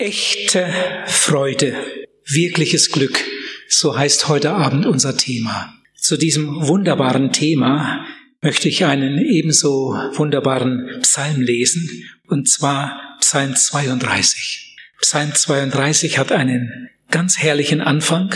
Echte Freude, wirkliches Glück, so heißt heute Abend unser Thema. Zu diesem wunderbaren Thema möchte ich einen ebenso wunderbaren Psalm lesen, und zwar Psalm 32. Psalm 32 hat einen ganz herrlichen Anfang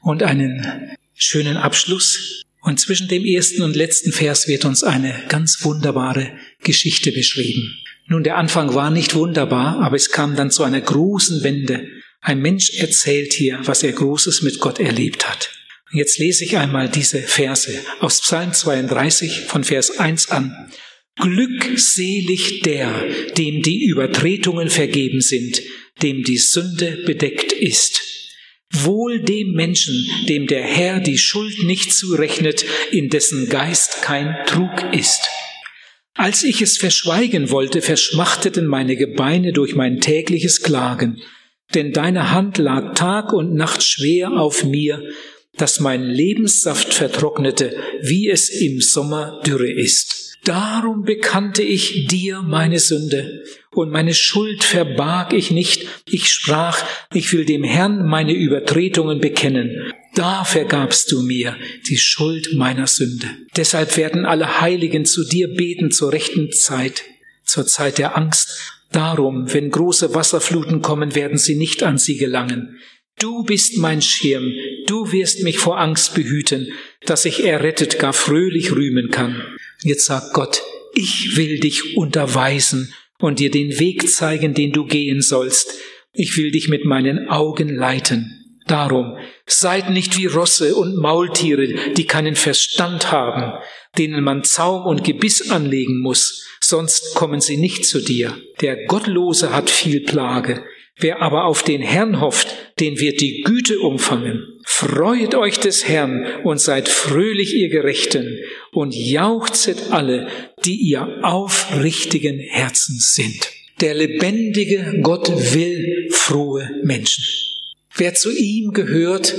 und einen schönen Abschluss. Und zwischen dem ersten und letzten Vers wird uns eine ganz wunderbare Geschichte beschrieben. Nun, der Anfang war nicht wunderbar, aber es kam dann zu einer großen Wende. Ein Mensch erzählt hier, was er Großes mit Gott erlebt hat. Jetzt lese ich einmal diese Verse aus Psalm 32 von Vers 1 an. Glückselig der, dem die Übertretungen vergeben sind, dem die Sünde bedeckt ist. Wohl dem Menschen, dem der Herr die Schuld nicht zurechnet, in dessen Geist kein Trug ist. Als ich es verschweigen wollte, verschmachteten meine Gebeine durch mein tägliches Klagen, denn deine Hand lag Tag und Nacht schwer auf mir, dass mein Lebenssaft vertrocknete, wie es im Sommer dürre ist. Darum bekannte ich dir meine Sünde, und meine Schuld verbarg ich nicht. Ich sprach, ich will dem Herrn meine Übertretungen bekennen. Da vergabst du mir die Schuld meiner Sünde. Deshalb werden alle Heiligen zu dir beten zur rechten Zeit, zur Zeit der Angst. Darum, wenn große Wasserfluten kommen, werden sie nicht an sie gelangen. Du bist mein Schirm, du wirst mich vor Angst behüten, dass ich errettet gar fröhlich rühmen kann. Jetzt sagt Gott, ich will dich unterweisen und dir den Weg zeigen, den du gehen sollst. Ich will dich mit meinen Augen leiten. Darum seid nicht wie Rosse und Maultiere, die keinen Verstand haben, denen man Zaum und Gebiss anlegen muss, sonst kommen sie nicht zu dir. Der Gottlose hat viel Plage, wer aber auf den Herrn hofft, den wird die Güte umfangen. Freuet euch des Herrn und seid fröhlich ihr Gerechten und jauchzet alle, die ihr aufrichtigen Herzen sind. Der lebendige Gott will frohe Menschen. Wer zu ihm gehört,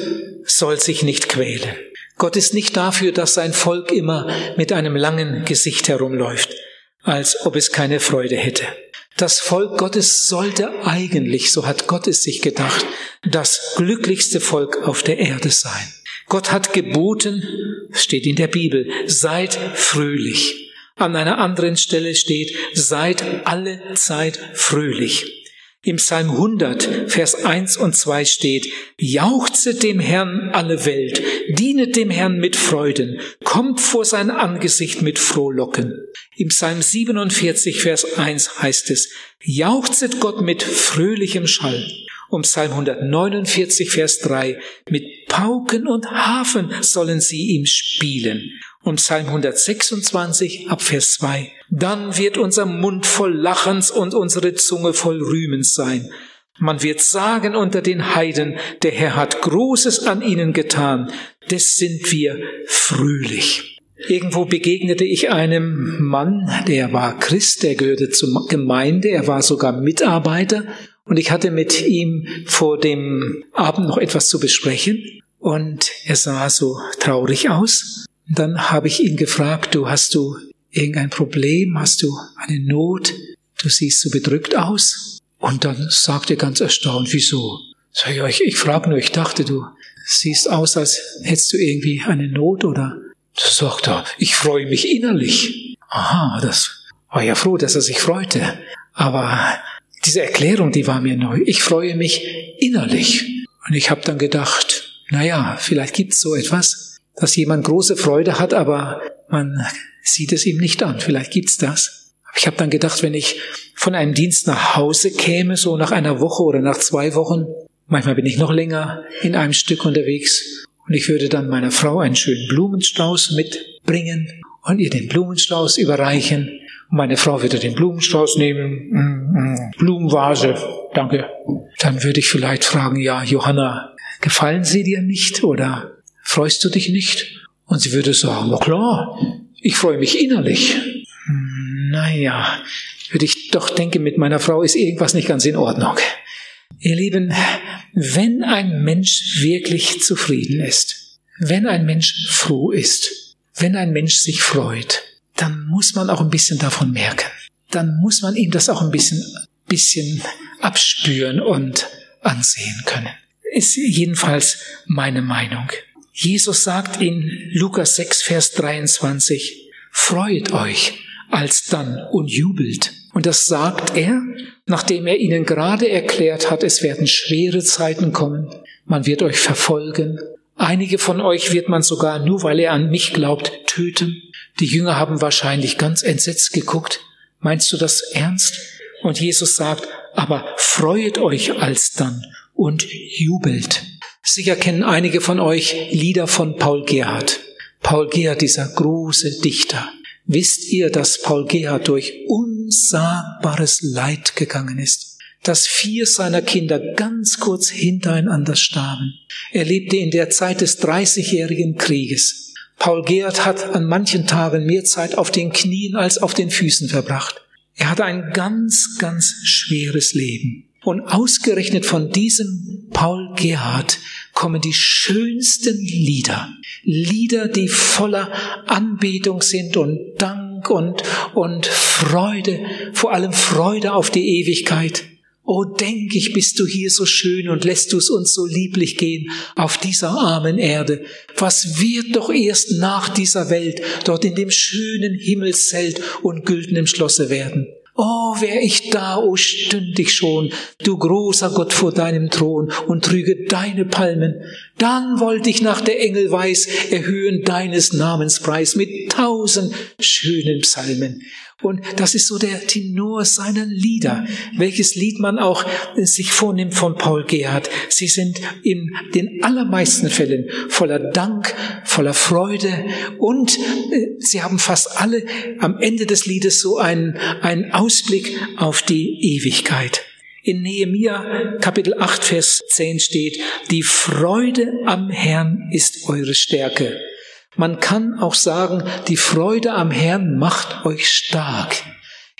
soll sich nicht quälen. Gott ist nicht dafür, dass sein Volk immer mit einem langen Gesicht herumläuft, als ob es keine Freude hätte. Das Volk Gottes sollte eigentlich, so hat Gott es sich gedacht, das glücklichste Volk auf der Erde sein. Gott hat geboten, steht in der Bibel, seid fröhlich. An einer anderen Stelle steht, seid alle Zeit fröhlich. Im Psalm 100, Vers 1 und 2 steht, Jauchzet dem Herrn alle Welt, dienet dem Herrn mit Freuden, kommt vor sein Angesicht mit Frohlocken. Im Psalm 47, Vers 1 heißt es, Jauchzet Gott mit fröhlichem Schall. Um Psalm 149, Vers 3, mit Pauken und Hafen sollen sie ihm spielen. Und Psalm 126 ab Vers 2. Dann wird unser Mund voll Lachens und unsere Zunge voll Rühmens sein. Man wird sagen unter den Heiden, der Herr hat Großes an ihnen getan, des sind wir fröhlich. Irgendwo begegnete ich einem Mann, der war Christ, der gehörte zur Gemeinde, er war sogar Mitarbeiter und ich hatte mit ihm vor dem Abend noch etwas zu besprechen und er sah so traurig aus dann habe ich ihn gefragt, du hast du irgendein Problem, hast du eine Not, du siehst so bedrückt aus. Und dann sagte er ganz erstaunt, wieso? Sag ich, ich, ich frage nur, ich dachte, du siehst aus, als hättest du irgendwie eine Not oder? Da sagt er, ich freue mich innerlich. Aha, das war ja froh, dass er sich freute. Aber diese Erklärung, die war mir neu. Ich freue mich innerlich. Und ich habe dann gedacht, naja, vielleicht gibt's so etwas, dass jemand große Freude hat, aber man sieht es ihm nicht an. Vielleicht gibt's das. Ich habe dann gedacht, wenn ich von einem Dienst nach Hause käme, so nach einer Woche oder nach zwei Wochen, manchmal bin ich noch länger in einem Stück unterwegs, und ich würde dann meiner Frau einen schönen Blumenstrauß mitbringen und ihr den Blumenstrauß überreichen. Meine Frau würde den Blumenstrauß nehmen, mm, mm, Blumenvase, danke. Dann würde ich vielleicht fragen, ja, Johanna, gefallen sie dir nicht oder Freust du dich nicht? Und sie würde sagen, na klar, ich freue mich innerlich. Naja, würde ich doch denken, mit meiner Frau ist irgendwas nicht ganz in Ordnung. Ihr Lieben, wenn ein Mensch wirklich zufrieden ist, wenn ein Mensch froh ist, wenn ein Mensch sich freut, dann muss man auch ein bisschen davon merken. Dann muss man ihm das auch ein bisschen bisschen abspüren und ansehen können. Ist jedenfalls meine Meinung. Jesus sagt in Lukas 6, Vers 23, Freut euch alsdann und jubelt. Und das sagt er, nachdem er ihnen gerade erklärt hat, es werden schwere Zeiten kommen, man wird euch verfolgen, einige von euch wird man sogar, nur weil er an mich glaubt, töten. Die Jünger haben wahrscheinlich ganz entsetzt geguckt. Meinst du das ernst? Und Jesus sagt, aber freuet euch alsdann und jubelt. Sicher kennen einige von euch Lieder von Paul Gerhard. Paul Gerhard, dieser große Dichter. Wisst ihr, dass Paul Gerhard durch unsagbares Leid gegangen ist? Dass vier seiner Kinder ganz kurz hintereinander starben. Er lebte in der Zeit des Dreißigjährigen Krieges. Paul Gerhard hat an manchen Tagen mehr Zeit auf den Knien als auf den Füßen verbracht. Er hatte ein ganz, ganz schweres Leben. Und ausgerechnet von diesem Paul Gerhard kommen die schönsten Lieder. Lieder, die voller Anbetung sind und Dank und, und Freude, vor allem Freude auf die Ewigkeit. Oh, denk ich, bist du hier so schön und lässt du es uns so lieblich gehen auf dieser armen Erde. Was wird doch erst nach dieser Welt dort in dem schönen Himmelszelt und güldenen Schlosse werden? Oh, wär ich da, oh, stünd ich schon, du großer Gott vor deinem Thron und trüge deine Palmen. Dann wollte ich nach der Engel weiß erhöhen deines Namens Preis mit tausend schönen Psalmen. Und das ist so der Tenor seiner Lieder, welches Lied man auch sich vornimmt von Paul Gerhard. Sie sind in den allermeisten Fällen voller Dank, voller Freude und äh, sie haben fast alle am Ende des Liedes so einen, einen Ausblick auf die Ewigkeit. In Nehemia Kapitel 8 Vers 10 steht, die Freude am Herrn ist eure Stärke. Man kann auch sagen, die Freude am Herrn macht euch stark.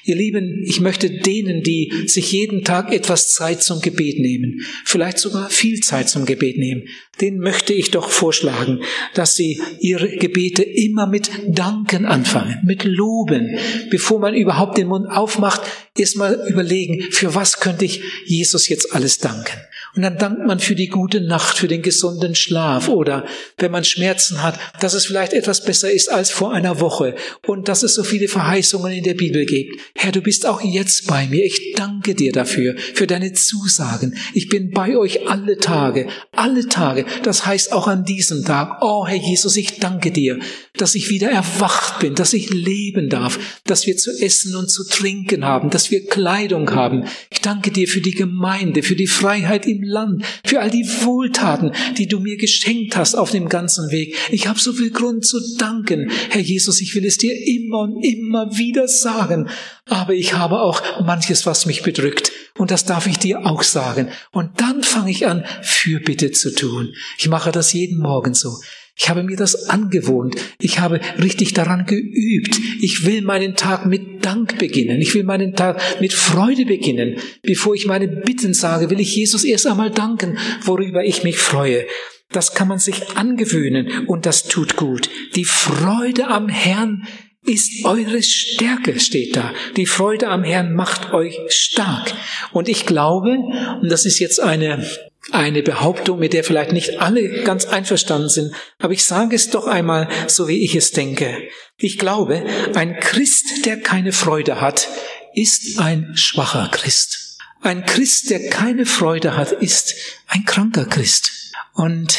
Ihr Lieben, ich möchte denen, die sich jeden Tag etwas Zeit zum Gebet nehmen, vielleicht sogar viel Zeit zum Gebet nehmen, denen möchte ich doch vorschlagen, dass sie ihre Gebete immer mit Danken anfangen, mit Loben. Bevor man überhaupt den Mund aufmacht, erstmal überlegen, für was könnte ich Jesus jetzt alles danken? Und dann dankt man für die gute Nacht, für den gesunden Schlaf oder wenn man Schmerzen hat, dass es vielleicht etwas besser ist als vor einer Woche und dass es so viele Verheißungen in der Bibel gibt. Herr, du bist auch jetzt bei mir. Ich danke dir dafür, für deine Zusagen. Ich bin bei euch alle Tage, alle Tage. Das heißt auch an diesem Tag. Oh, Herr Jesus, ich danke dir, dass ich wieder erwacht bin, dass ich leben darf, dass wir zu essen und zu trinken haben, dass wir Kleidung haben. Ich danke dir für die Gemeinde, für die Freiheit im Land, für all die Wohltaten, die du mir geschenkt hast auf dem ganzen Weg. Ich habe so viel Grund zu danken. Herr Jesus, ich will es dir immer und immer wieder sagen. Aber ich habe auch manches, was mich bedrückt. Und das darf ich dir auch sagen. Und dann fange ich an, Fürbitte zu tun. Ich mache das jeden Morgen so. Ich habe mir das angewohnt. Ich habe richtig daran geübt. Ich will meinen Tag mit Dank beginnen. Ich will meinen Tag mit Freude beginnen. Bevor ich meine Bitten sage, will ich Jesus erst einmal danken, worüber ich mich freue. Das kann man sich angewöhnen und das tut gut. Die Freude am Herrn ist eure Stärke, steht da. Die Freude am Herrn macht euch stark. Und ich glaube, und das ist jetzt eine eine Behauptung, mit der vielleicht nicht alle ganz einverstanden sind, aber ich sage es doch einmal so, wie ich es denke. Ich glaube, ein Christ, der keine Freude hat, ist ein schwacher Christ. Ein Christ, der keine Freude hat, ist ein kranker Christ. Und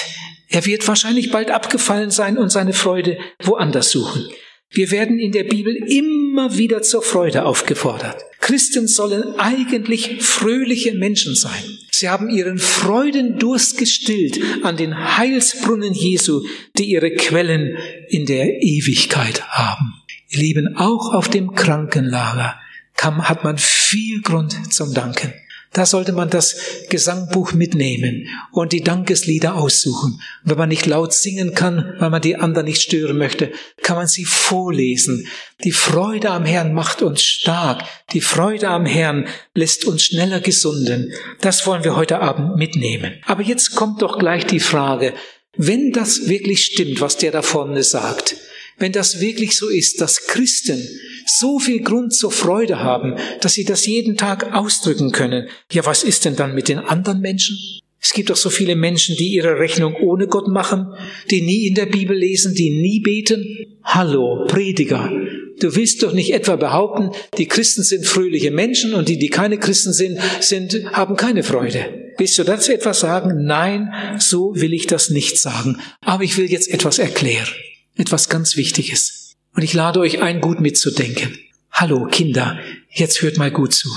er wird wahrscheinlich bald abgefallen sein und seine Freude woanders suchen. Wir werden in der Bibel immer wieder zur Freude aufgefordert. Christen sollen eigentlich fröhliche Menschen sein. Sie haben ihren Freudendurst gestillt an den Heilsbrunnen Jesu, die ihre Quellen in der Ewigkeit haben. Ihr Lieben, auch auf dem Krankenlager hat man viel Grund zum Danken. Da sollte man das Gesangbuch mitnehmen und die Dankeslieder aussuchen. Wenn man nicht laut singen kann, weil man die anderen nicht stören möchte, kann man sie vorlesen. Die Freude am Herrn macht uns stark. Die Freude am Herrn lässt uns schneller gesunden. Das wollen wir heute Abend mitnehmen. Aber jetzt kommt doch gleich die Frage, wenn das wirklich stimmt, was der da vorne sagt, wenn das wirklich so ist, dass Christen so viel Grund zur Freude haben, dass sie das jeden Tag ausdrücken können. Ja, was ist denn dann mit den anderen Menschen? Es gibt doch so viele Menschen, die ihre Rechnung ohne Gott machen, die nie in der Bibel lesen, die nie beten. Hallo, Prediger. Du willst doch nicht etwa behaupten, die Christen sind fröhliche Menschen und die, die keine Christen sind, sind, haben keine Freude. Willst du dazu etwas sagen? Nein, so will ich das nicht sagen. Aber ich will jetzt etwas erklären. Etwas ganz Wichtiges. Und ich lade euch ein, gut mitzudenken. Hallo, Kinder, jetzt hört mal gut zu.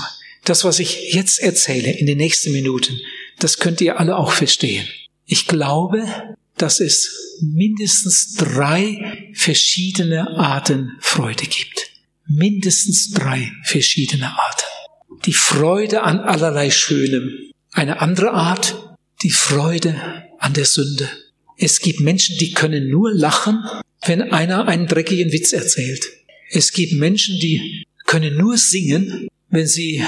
Das, was ich jetzt erzähle in den nächsten Minuten, das könnt ihr alle auch verstehen. Ich glaube, dass es mindestens drei verschiedene Arten Freude gibt. Mindestens drei verschiedene Arten. Die Freude an allerlei Schönem. Eine andere Art, die Freude an der Sünde. Es gibt Menschen, die können nur lachen, wenn einer einen dreckigen Witz erzählt. Es gibt Menschen, die können nur singen, wenn sie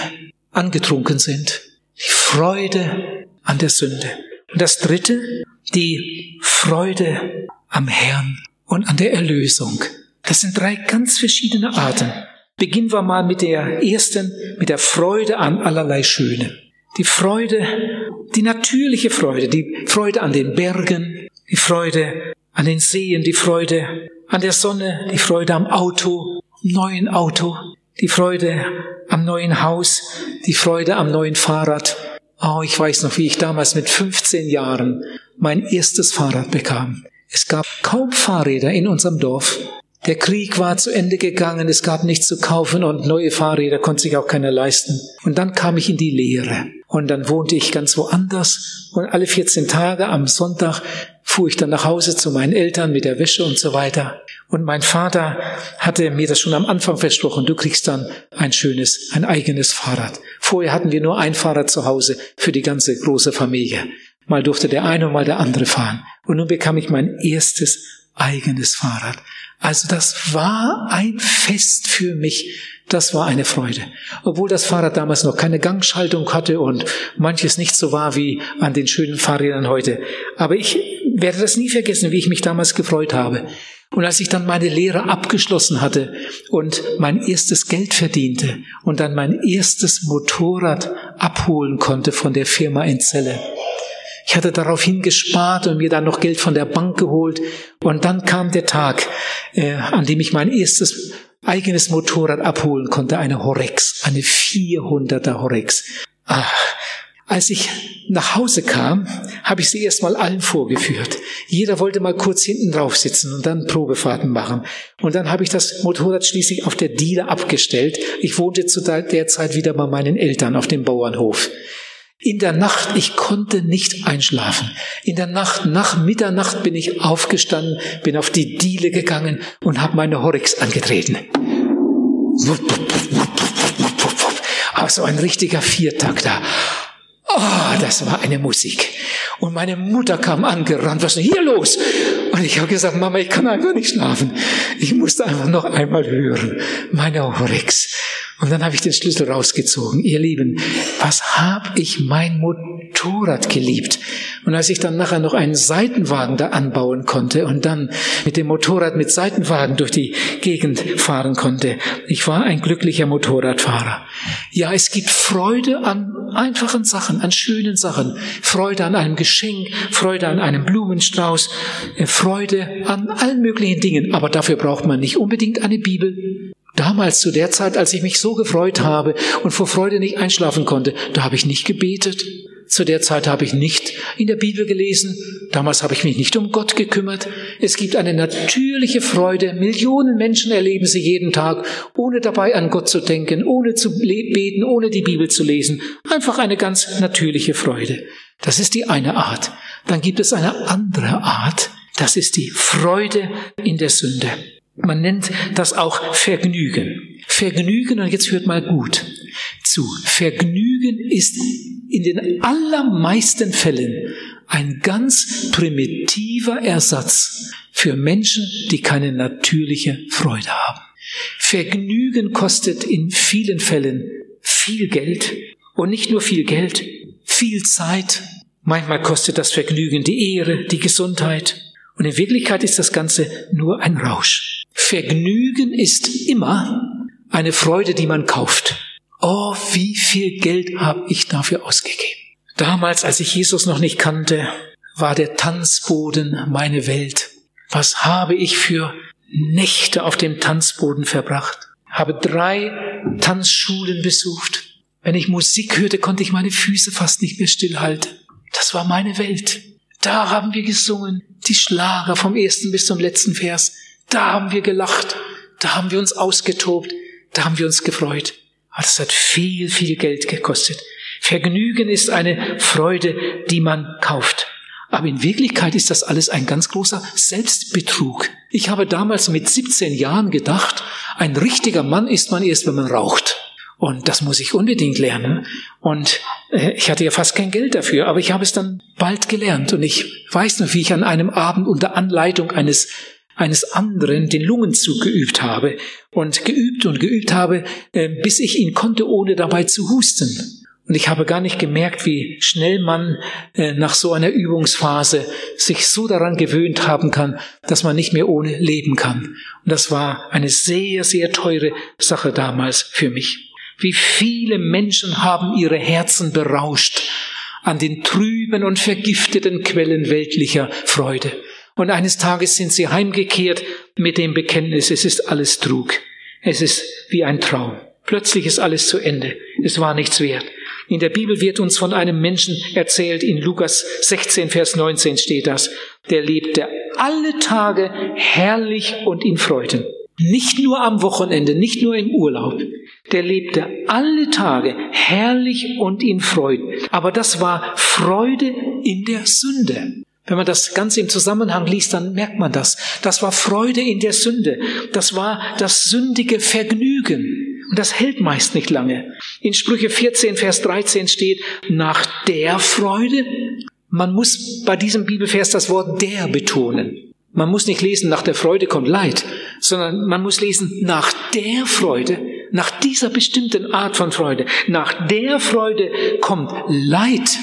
angetrunken sind. Die Freude an der Sünde. Und das dritte, die Freude am Herrn und an der Erlösung. Das sind drei ganz verschiedene Arten. Beginnen wir mal mit der ersten, mit der Freude an allerlei Schöne. Die Freude, die natürliche Freude, die Freude an den Bergen, die Freude an den Seen, die Freude an der Sonne, die Freude am Auto, neuen Auto, die Freude am neuen Haus, die Freude am neuen Fahrrad, Oh, ich weiß noch, wie ich damals mit 15 Jahren mein erstes Fahrrad bekam. Es gab kaum Fahrräder in unserem Dorf. Der Krieg war zu Ende gegangen, es gab nichts zu kaufen und neue Fahrräder konnte sich auch keiner leisten. Und dann kam ich in die Lehre. Und dann wohnte ich ganz woanders und alle 14 Tage am Sonntag fuhr ich dann nach Hause zu meinen Eltern mit der Wäsche und so weiter. Und mein Vater hatte mir das schon am Anfang versprochen, du kriegst dann ein schönes, ein eigenes Fahrrad. Vorher hatten wir nur ein Fahrrad zu Hause für die ganze große Familie. Mal durfte der eine und mal der andere fahren. Und nun bekam ich mein erstes eigenes Fahrrad. Also das war ein Fest für mich. Das war eine Freude. Obwohl das Fahrrad damals noch keine Gangschaltung hatte und manches nicht so war wie an den schönen Fahrrädern heute. Aber ich werde das nie vergessen, wie ich mich damals gefreut habe. Und als ich dann meine Lehre abgeschlossen hatte und mein erstes Geld verdiente und dann mein erstes Motorrad abholen konnte von der Firma in Celle, ich hatte daraufhin gespart und mir dann noch Geld von der Bank geholt. Und dann kam der Tag, äh, an dem ich mein erstes eigenes Motorrad abholen konnte, eine Horex, eine 400er Horex. Ach, als ich nach Hause kam, habe ich sie erstmal allen vorgeführt. Jeder wollte mal kurz hinten drauf sitzen und dann Probefahrten machen. Und dann habe ich das Motorrad schließlich auf der Diele abgestellt. Ich wohnte zu der Zeit wieder bei meinen Eltern auf dem Bauernhof. In der Nacht, ich konnte nicht einschlafen. In der Nacht, nach Mitternacht bin ich aufgestanden, bin auf die Diele gegangen und habe meine Horrix angetreten. Also ein richtiger Viertakter. Oh, das war eine Musik. Und meine Mutter kam angerannt, was ist denn hier los? Und ich habe gesagt, Mama, ich kann einfach nicht schlafen. Ich musste einfach noch einmal hören. Meine Oryx. Und dann habe ich den Schlüssel rausgezogen. Ihr Lieben, was habe ich mein Motorrad geliebt? Und als ich dann nachher noch einen Seitenwagen da anbauen konnte und dann mit dem Motorrad mit Seitenwagen durch die Gegend fahren konnte, ich war ein glücklicher Motorradfahrer. Ja, es gibt Freude an einfachen Sachen, an schönen Sachen. Freude an einem Geschenk, Freude an einem Blumenstrauß, äh, Freude an allen möglichen Dingen. Aber dafür braucht man nicht unbedingt eine Bibel. Damals zu der Zeit, als ich mich so gefreut habe und vor Freude nicht einschlafen konnte, da habe ich nicht gebetet. Zu der Zeit habe ich nicht in der Bibel gelesen. Damals habe ich mich nicht um Gott gekümmert. Es gibt eine natürliche Freude. Millionen Menschen erleben sie jeden Tag, ohne dabei an Gott zu denken, ohne zu beten, ohne die Bibel zu lesen. Einfach eine ganz natürliche Freude. Das ist die eine Art. Dann gibt es eine andere Art. Das ist die Freude in der Sünde. Man nennt das auch Vergnügen. Vergnügen, und jetzt hört mal gut zu, Vergnügen ist in den allermeisten Fällen ein ganz primitiver Ersatz für Menschen, die keine natürliche Freude haben. Vergnügen kostet in vielen Fällen viel Geld und nicht nur viel Geld, viel Zeit. Manchmal kostet das Vergnügen die Ehre, die Gesundheit. Und in Wirklichkeit ist das Ganze nur ein Rausch. Vergnügen ist immer eine Freude, die man kauft. Oh, wie viel Geld habe ich dafür ausgegeben. Damals, als ich Jesus noch nicht kannte, war der Tanzboden meine Welt. Was habe ich für Nächte auf dem Tanzboden verbracht? Habe drei Tanzschulen besucht. Wenn ich Musik hörte, konnte ich meine Füße fast nicht mehr stillhalten. Das war meine Welt. Da haben wir gesungen, die Schlager vom ersten bis zum letzten Vers. Da haben wir gelacht, da haben wir uns ausgetobt, da haben wir uns gefreut. Aber das hat viel, viel Geld gekostet. Vergnügen ist eine Freude, die man kauft. Aber in Wirklichkeit ist das alles ein ganz großer Selbstbetrug. Ich habe damals mit 17 Jahren gedacht, ein richtiger Mann ist man erst, wenn man raucht. Und das muss ich unbedingt lernen. Und äh, ich hatte ja fast kein Geld dafür, aber ich habe es dann bald gelernt. Und ich weiß noch, wie ich an einem Abend unter Anleitung eines eines anderen den Lungenzug geübt habe und geübt und geübt habe, äh, bis ich ihn konnte, ohne dabei zu husten. Und ich habe gar nicht gemerkt, wie schnell man äh, nach so einer Übungsphase sich so daran gewöhnt haben kann, dass man nicht mehr ohne leben kann. Und das war eine sehr, sehr teure Sache damals für mich. Wie viele Menschen haben ihre Herzen berauscht an den trüben und vergifteten Quellen weltlicher Freude. Und eines Tages sind sie heimgekehrt mit dem Bekenntnis, es ist alles Trug. Es ist wie ein Traum. Plötzlich ist alles zu Ende. Es war nichts wert. In der Bibel wird uns von einem Menschen erzählt, in Lukas 16, Vers 19 steht das, der lebte alle Tage herrlich und in Freuden. Nicht nur am Wochenende, nicht nur im Urlaub. Der lebte alle Tage herrlich und in Freuden. Aber das war Freude in der Sünde. Wenn man das Ganze im Zusammenhang liest, dann merkt man das. Das war Freude in der Sünde. Das war das sündige Vergnügen. Und das hält meist nicht lange. In Sprüche 14, Vers 13 steht, nach der Freude. Man muss bei diesem Bibelvers das Wort der betonen. Man muss nicht lesen, nach der Freude kommt Leid, sondern man muss lesen, nach der Freude, nach dieser bestimmten Art von Freude, nach der Freude kommt Leid.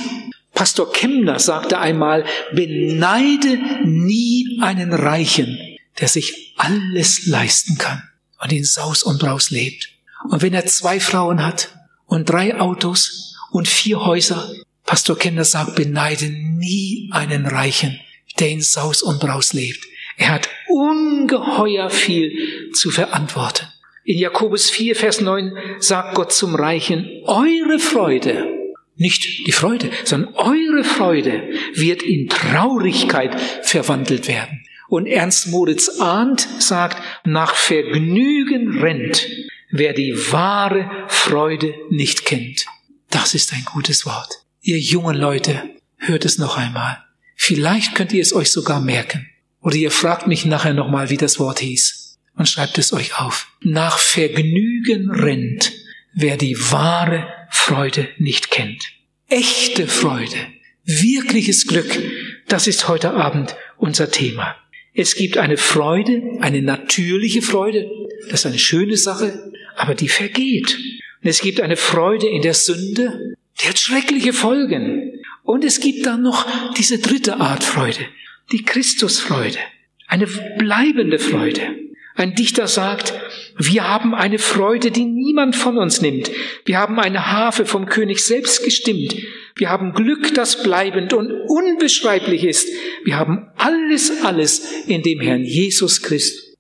Pastor Kemner sagte einmal, beneide nie einen Reichen, der sich alles leisten kann und in Saus und Braus lebt. Und wenn er zwei Frauen hat und drei Autos und vier Häuser, Pastor Kemner sagt, beneide nie einen Reichen, der in Saus und Braus lebt. Er hat ungeheuer viel zu verantworten. In Jakobus 4, Vers 9 sagt Gott zum Reichen, eure Freude, nicht die Freude, sondern eure Freude wird in Traurigkeit verwandelt werden. Und Ernst Moritz Arndt sagt, nach Vergnügen rennt, wer die wahre Freude nicht kennt. Das ist ein gutes Wort. Ihr jungen Leute, hört es noch einmal. Vielleicht könnt ihr es euch sogar merken. Oder ihr fragt mich nachher nochmal, wie das Wort hieß. Und schreibt es euch auf. Nach Vergnügen rennt, wer die wahre Freude nicht kennt. Echte Freude, wirkliches Glück, das ist heute Abend unser Thema. Es gibt eine Freude, eine natürliche Freude, das ist eine schöne Sache, aber die vergeht. Und es gibt eine Freude in der Sünde, die hat schreckliche Folgen. Und es gibt dann noch diese dritte Art Freude, die Christusfreude, eine bleibende Freude. Ein Dichter sagt, wir haben eine Freude, die niemand von uns nimmt. Wir haben eine Harfe vom König selbst gestimmt. Wir haben Glück, das bleibend und unbeschreiblich ist. Wir haben alles, alles in dem Herrn Jesus Christus.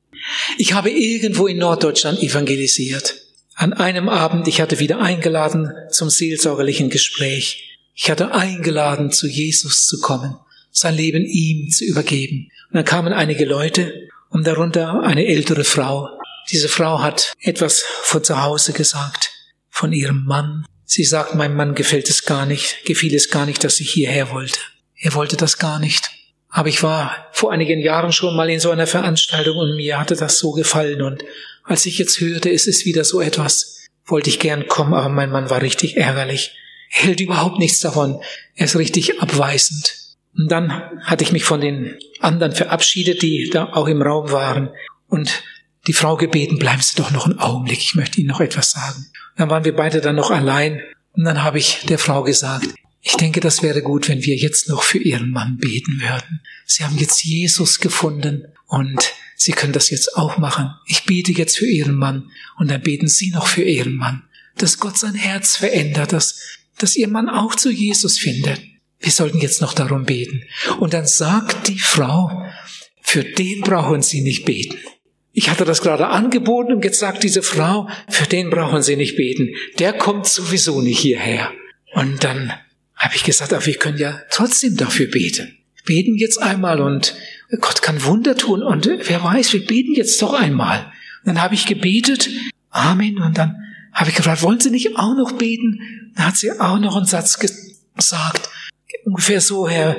Ich habe irgendwo in Norddeutschland evangelisiert. An einem Abend, ich hatte wieder eingeladen zum seelsorgerlichen Gespräch. Ich hatte eingeladen, zu Jesus zu kommen, sein Leben ihm zu übergeben. Und dann kamen einige Leute und darunter eine ältere Frau. Diese Frau hat etwas von zu Hause gesagt, von ihrem Mann. Sie sagt, meinem Mann gefällt es gar nicht, gefiel es gar nicht, dass sie hierher wollte. Er wollte das gar nicht. Aber ich war vor einigen Jahren schon mal in so einer Veranstaltung und mir hatte das so gefallen. Und als ich jetzt hörte, es ist wieder so etwas, wollte ich gern kommen, aber mein Mann war richtig ärgerlich. Er hält überhaupt nichts davon. Er ist richtig abweisend. Und dann hatte ich mich von den anderen verabschiedet, die da auch im Raum waren und die Frau gebeten, bleiben Sie doch noch einen Augenblick, ich möchte Ihnen noch etwas sagen. Dann waren wir beide dann noch allein und dann habe ich der Frau gesagt, ich denke, das wäre gut, wenn wir jetzt noch für Ihren Mann beten würden. Sie haben jetzt Jesus gefunden und Sie können das jetzt auch machen. Ich bete jetzt für Ihren Mann und dann beten Sie noch für Ihren Mann. Dass Gott sein Herz verändert, dass, dass Ihr Mann auch zu Jesus findet. Wir sollten jetzt noch darum beten. Und dann sagt die Frau, für den brauchen Sie nicht beten. Ich hatte das gerade angeboten und jetzt sagt diese Frau, für den brauchen Sie nicht beten. Der kommt sowieso nicht hierher. Und dann habe ich gesagt, aber wir können ja trotzdem dafür beten. Beten jetzt einmal und Gott kann Wunder tun und wer weiß, wir beten jetzt doch einmal. Und dann habe ich gebetet, Amen, und dann habe ich gefragt, wollen Sie nicht auch noch beten? Dann hat sie auch noch einen Satz gesagt, ungefähr so, Herr,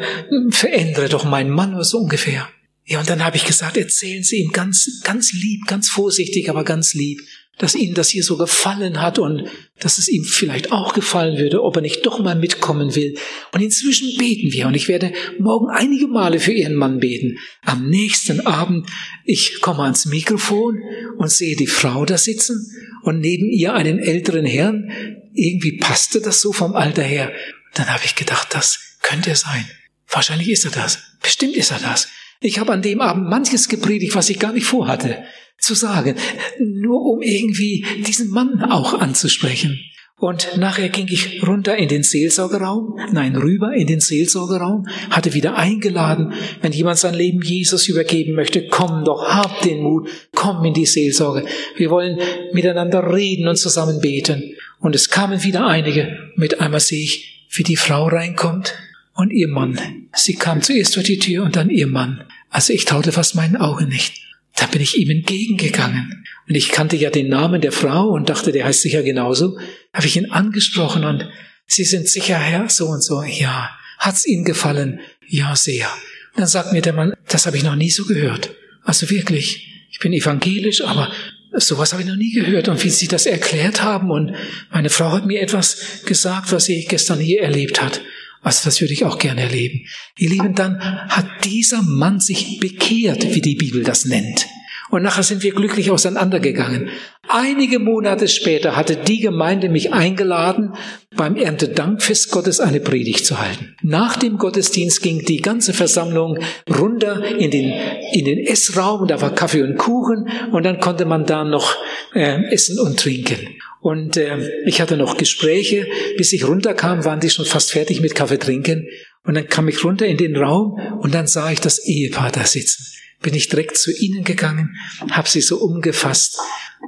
verändere doch meinen Mann, so ungefähr. Ja, und dann habe ich gesagt, erzählen Sie ihm ganz, ganz lieb, ganz vorsichtig, aber ganz lieb, dass Ihnen das hier so gefallen hat und dass es ihm vielleicht auch gefallen würde, ob er nicht doch mal mitkommen will. Und inzwischen beten wir und ich werde morgen einige Male für Ihren Mann beten. Am nächsten Abend, ich komme ans Mikrofon und sehe die Frau da sitzen und neben ihr einen älteren Herrn. Irgendwie passte das so vom Alter her. Dann habe ich gedacht, das könnte er sein. Wahrscheinlich ist er das. Bestimmt ist er das. Ich habe an dem Abend manches gepredigt, was ich gar nicht vorhatte zu sagen, nur um irgendwie diesen Mann auch anzusprechen. Und nachher ging ich runter in den Seelsorgeraum, nein, rüber in den Seelsorgeraum, hatte wieder eingeladen, wenn jemand sein Leben Jesus übergeben möchte, komm doch, hab den Mut, komm in die Seelsorge. Wir wollen miteinander reden und zusammen beten. Und es kamen wieder einige. Mit einmal sehe ich, wie die Frau reinkommt und ihr Mann. Sie kam zuerst durch die Tür und dann ihr Mann. Also ich traute fast meinen Augen nicht. Da bin ich ihm entgegengegangen. Und ich kannte ja den Namen der Frau und dachte, der heißt sicher genauso. Habe ich ihn angesprochen und Sie sind sicher Herr so und so. Ja. Hat's Ihnen gefallen? Ja, sehr. Dann sagt mir der Mann, das habe ich noch nie so gehört. Also wirklich, ich bin evangelisch, aber sowas habe ich noch nie gehört. Und wie Sie das erklärt haben und meine Frau hat mir etwas gesagt, was sie gestern hier erlebt hat. Also das würde ich auch gerne erleben. Ihr Lieben, dann hat dieser Mann sich bekehrt, wie die Bibel das nennt. Und nachher sind wir glücklich auseinandergegangen. Einige Monate später hatte die Gemeinde mich eingeladen, beim Erntedankfest Gottes eine Predigt zu halten. Nach dem Gottesdienst ging die ganze Versammlung runter in den, in den Essraum, da war Kaffee und Kuchen und dann konnte man da noch äh, essen und trinken. Und äh, ich hatte noch Gespräche. Bis ich runterkam, waren die schon fast fertig mit Kaffee trinken. Und dann kam ich runter in den Raum und dann sah ich das Ehepaar da sitzen. Bin ich direkt zu ihnen gegangen, habe sie so umgefasst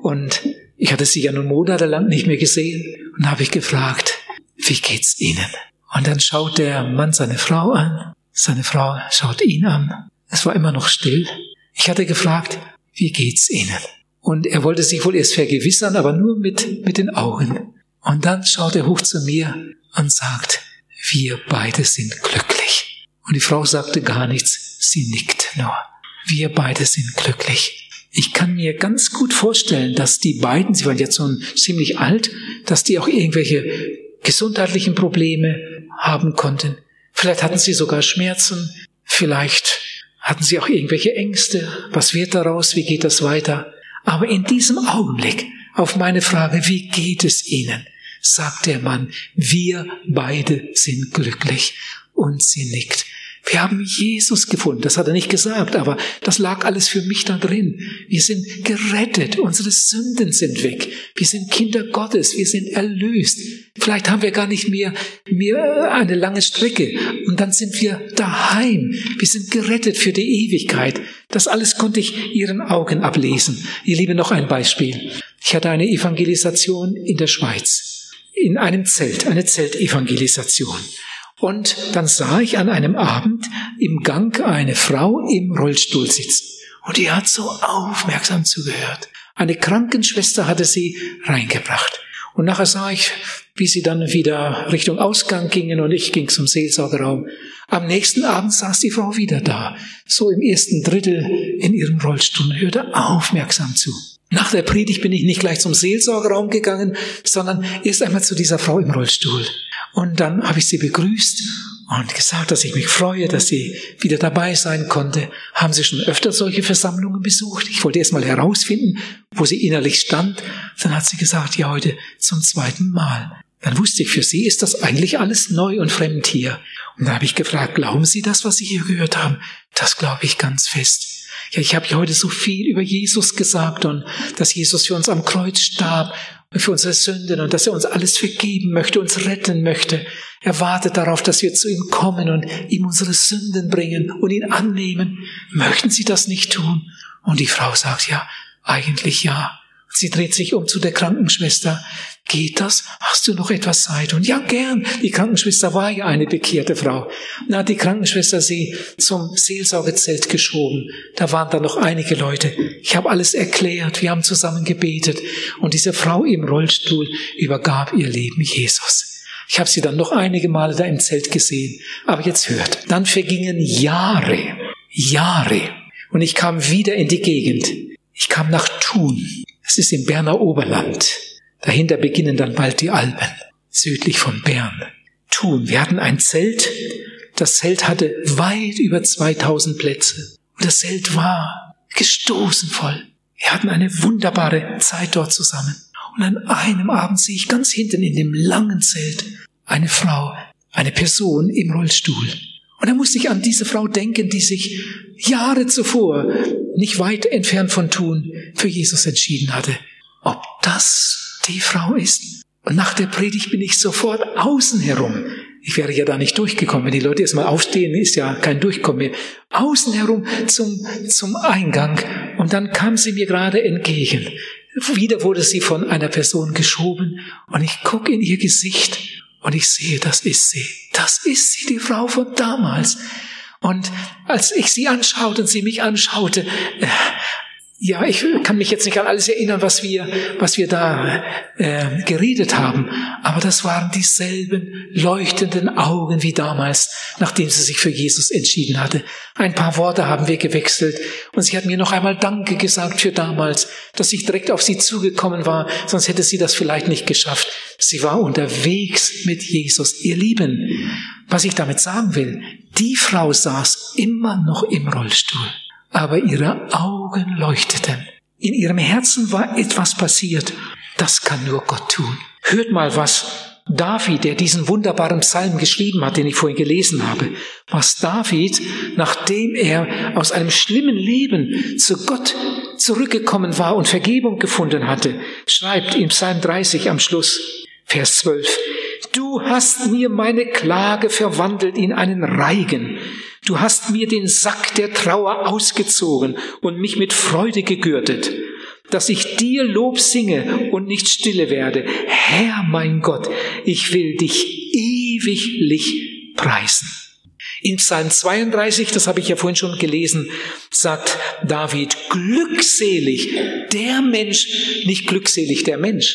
und ich hatte sie ja nun monatelang nicht mehr gesehen und habe ich gefragt, wie geht's Ihnen? Und dann schaut der Mann seine Frau an, seine Frau schaut ihn an. Es war immer noch still. Ich hatte gefragt, wie geht's Ihnen? Und er wollte sich wohl erst vergewissern, aber nur mit, mit den Augen. Und dann schaut er hoch zu mir und sagt, wir beide sind glücklich. Und die Frau sagte gar nichts, sie nickt nur. Wir beide sind glücklich. Ich kann mir ganz gut vorstellen, dass die beiden, sie waren jetzt schon ziemlich alt, dass die auch irgendwelche gesundheitlichen Probleme haben konnten. Vielleicht hatten sie sogar Schmerzen, vielleicht hatten sie auch irgendwelche Ängste. Was wird daraus? Wie geht das weiter? Aber in diesem Augenblick, auf meine Frage, wie geht es Ihnen, sagt der Mann, wir beide sind glücklich. Und sie nickt. Wir haben Jesus gefunden. Das hat er nicht gesagt, aber das lag alles für mich da drin. Wir sind gerettet. Unsere Sünden sind weg. Wir sind Kinder Gottes. Wir sind erlöst. Vielleicht haben wir gar nicht mehr, mehr eine lange Strecke. Und dann sind wir daheim. Wir sind gerettet für die Ewigkeit. Das alles konnte ich Ihren Augen ablesen. Ihr Liebe, noch ein Beispiel. Ich hatte eine Evangelisation in der Schweiz. In einem Zelt, eine Zeltevangelisation. Und dann sah ich an einem Abend im Gang eine Frau im Rollstuhl sitzen. Und die hat so aufmerksam zugehört. Eine Krankenschwester hatte sie reingebracht. Und nachher sah ich, wie sie dann wieder Richtung Ausgang gingen und ich ging zum Seelsorgerraum. Am nächsten Abend saß die Frau wieder da, so im ersten Drittel in ihrem Rollstuhl und hörte aufmerksam zu. Nach der Predigt bin ich nicht gleich zum Seelsorgerraum gegangen, sondern erst einmal zu dieser Frau im Rollstuhl. Und dann habe ich sie begrüßt und gesagt, dass ich mich freue, dass sie wieder dabei sein konnte. Haben Sie schon öfter solche Versammlungen besucht? Ich wollte erst mal herausfinden, wo sie innerlich stand. Dann hat sie gesagt, ja, heute zum zweiten Mal. Dann wusste ich, für sie ist das eigentlich alles neu und fremd hier. Und da habe ich gefragt, glauben Sie das, was Sie hier gehört haben? Das glaube ich ganz fest. Ja, ich habe ja heute so viel über Jesus gesagt und dass Jesus für uns am Kreuz starb für unsere Sünden und dass er uns alles vergeben möchte, uns retten möchte. Er wartet darauf, dass wir zu ihm kommen und ihm unsere Sünden bringen und ihn annehmen. Möchten Sie das nicht tun? Und die Frau sagt, ja, eigentlich ja. Sie dreht sich um zu der Krankenschwester. Geht das? Hast du noch etwas Zeit? Und ja, gern. Die Krankenschwester war ja eine bekehrte Frau. Dann hat die Krankenschwester sie zum Seelsorgezelt geschoben. Da waren da noch einige Leute. Ich habe alles erklärt. Wir haben zusammen gebetet. Und diese Frau im Rollstuhl übergab ihr Leben Jesus. Ich habe sie dann noch einige Male da im Zelt gesehen. Aber jetzt hört. Dann vergingen Jahre. Jahre. Und ich kam wieder in die Gegend. Ich kam nach Thun. Es ist im Berner Oberland. Dahinter beginnen dann bald die Alpen, südlich von Bern. Thun. Wir hatten ein Zelt. Das Zelt hatte weit über 2000 Plätze. Und das Zelt war gestoßen voll. Wir hatten eine wunderbare Zeit dort zusammen. Und an einem Abend sehe ich ganz hinten in dem langen Zelt eine Frau, eine Person im Rollstuhl. Und da musste ich an diese Frau denken, die sich Jahre zuvor, nicht weit entfernt von Thun, für Jesus entschieden hatte. Ob das die Frau ist? Und nach der Predigt bin ich sofort außen herum. Ich wäre ja da nicht durchgekommen. Wenn die Leute erstmal aufstehen, ist ja kein Durchkommen mehr. Außen herum zum, zum Eingang. Und dann kam sie mir gerade entgegen. Wieder wurde sie von einer Person geschoben. Und ich gucke in ihr Gesicht und ich sehe, das ist sie. Das ist sie, die Frau von damals. Und als ich sie anschaute und sie mich anschaute, äh, ja, ich kann mich jetzt nicht an alles erinnern, was wir, was wir da äh, geredet haben, aber das waren dieselben leuchtenden Augen wie damals, nachdem sie sich für Jesus entschieden hatte. Ein paar Worte haben wir gewechselt und sie hat mir noch einmal Danke gesagt für damals, dass ich direkt auf sie zugekommen war, sonst hätte sie das vielleicht nicht geschafft. Sie war unterwegs mit Jesus. Ihr Lieben, was ich damit sagen will, die Frau saß immer noch im Rollstuhl aber ihre Augen leuchteten. In ihrem Herzen war etwas passiert. Das kann nur Gott tun. Hört mal, was David, der diesen wunderbaren Psalm geschrieben hat, den ich vorhin gelesen habe, was David, nachdem er aus einem schlimmen Leben zu Gott zurückgekommen war und Vergebung gefunden hatte, schreibt im Psalm 30 am Schluss, Vers 12, Du hast mir meine Klage verwandelt in einen Reigen. Du hast mir den Sack der Trauer ausgezogen und mich mit Freude gegürtet, dass ich dir Lob singe und nicht stille werde. Herr mein Gott, ich will dich ewiglich preisen. In Psalm 32, das habe ich ja vorhin schon gelesen, sagt David, glückselig der Mensch, nicht glückselig der Mensch,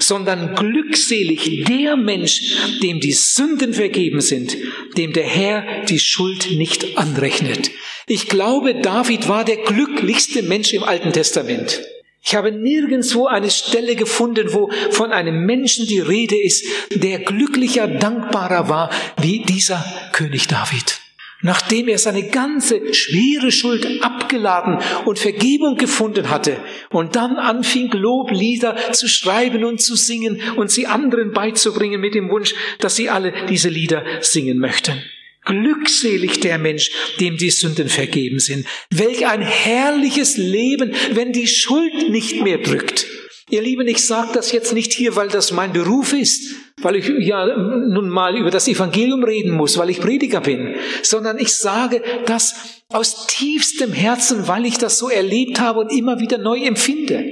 sondern glückselig der Mensch, dem die Sünden vergeben sind, dem der Herr die Schuld nicht anrechnet. Ich glaube, David war der glücklichste Mensch im Alten Testament. Ich habe nirgendwo eine Stelle gefunden, wo von einem Menschen die Rede ist, der glücklicher, dankbarer war wie dieser König David. Nachdem er seine ganze schwere Schuld abgeladen und Vergebung gefunden hatte und dann anfing, Loblieder zu schreiben und zu singen und sie anderen beizubringen mit dem Wunsch, dass sie alle diese Lieder singen möchten. Glückselig der Mensch, dem die Sünden vergeben sind. Welch ein herrliches Leben, wenn die Schuld nicht mehr drückt. Ihr Lieben, ich sage das jetzt nicht hier, weil das mein Beruf ist, weil ich ja nun mal über das Evangelium reden muss, weil ich Prediger bin, sondern ich sage das aus tiefstem Herzen, weil ich das so erlebt habe und immer wieder neu empfinde.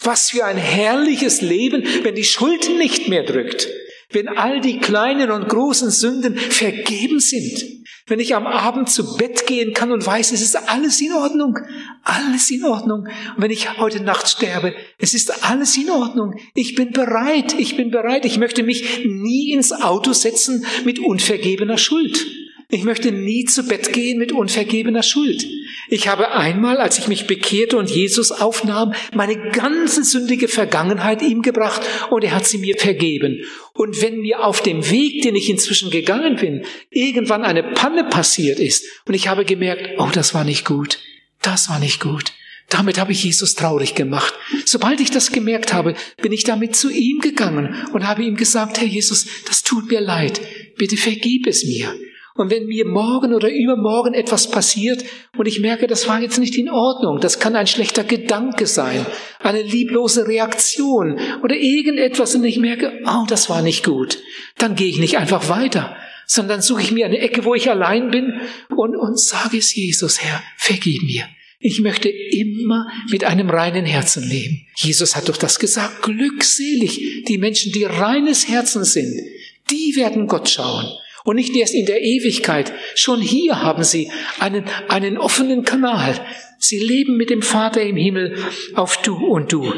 Was für ein herrliches Leben, wenn die Schuld nicht mehr drückt wenn all die kleinen und großen Sünden vergeben sind, wenn ich am Abend zu Bett gehen kann und weiß, es ist alles in Ordnung, alles in Ordnung. Und wenn ich heute Nacht sterbe, es ist alles in Ordnung. Ich bin bereit, ich bin bereit. Ich möchte mich nie ins Auto setzen mit unvergebener Schuld. Ich möchte nie zu Bett gehen mit unvergebener Schuld. Ich habe einmal, als ich mich bekehrte und Jesus aufnahm, meine ganze sündige Vergangenheit ihm gebracht und er hat sie mir vergeben. Und wenn mir auf dem Weg, den ich inzwischen gegangen bin, irgendwann eine Panne passiert ist und ich habe gemerkt, oh, das war nicht gut, das war nicht gut. Damit habe ich Jesus traurig gemacht. Sobald ich das gemerkt habe, bin ich damit zu ihm gegangen und habe ihm gesagt, Herr Jesus, das tut mir leid, bitte vergib es mir. Und wenn mir morgen oder übermorgen etwas passiert und ich merke, das war jetzt nicht in Ordnung, das kann ein schlechter Gedanke sein, eine lieblose Reaktion oder irgendetwas und ich merke, oh, das war nicht gut, dann gehe ich nicht einfach weiter, sondern suche ich mir eine Ecke, wo ich allein bin und, und sage es Jesus, Herr, vergib mir. Ich möchte immer mit einem reinen Herzen leben. Jesus hat doch das gesagt, glückselig die Menschen, die reines Herzen sind, die werden Gott schauen. Und nicht erst in der Ewigkeit. Schon hier haben sie einen, einen offenen Kanal. Sie leben mit dem Vater im Himmel auf du und du.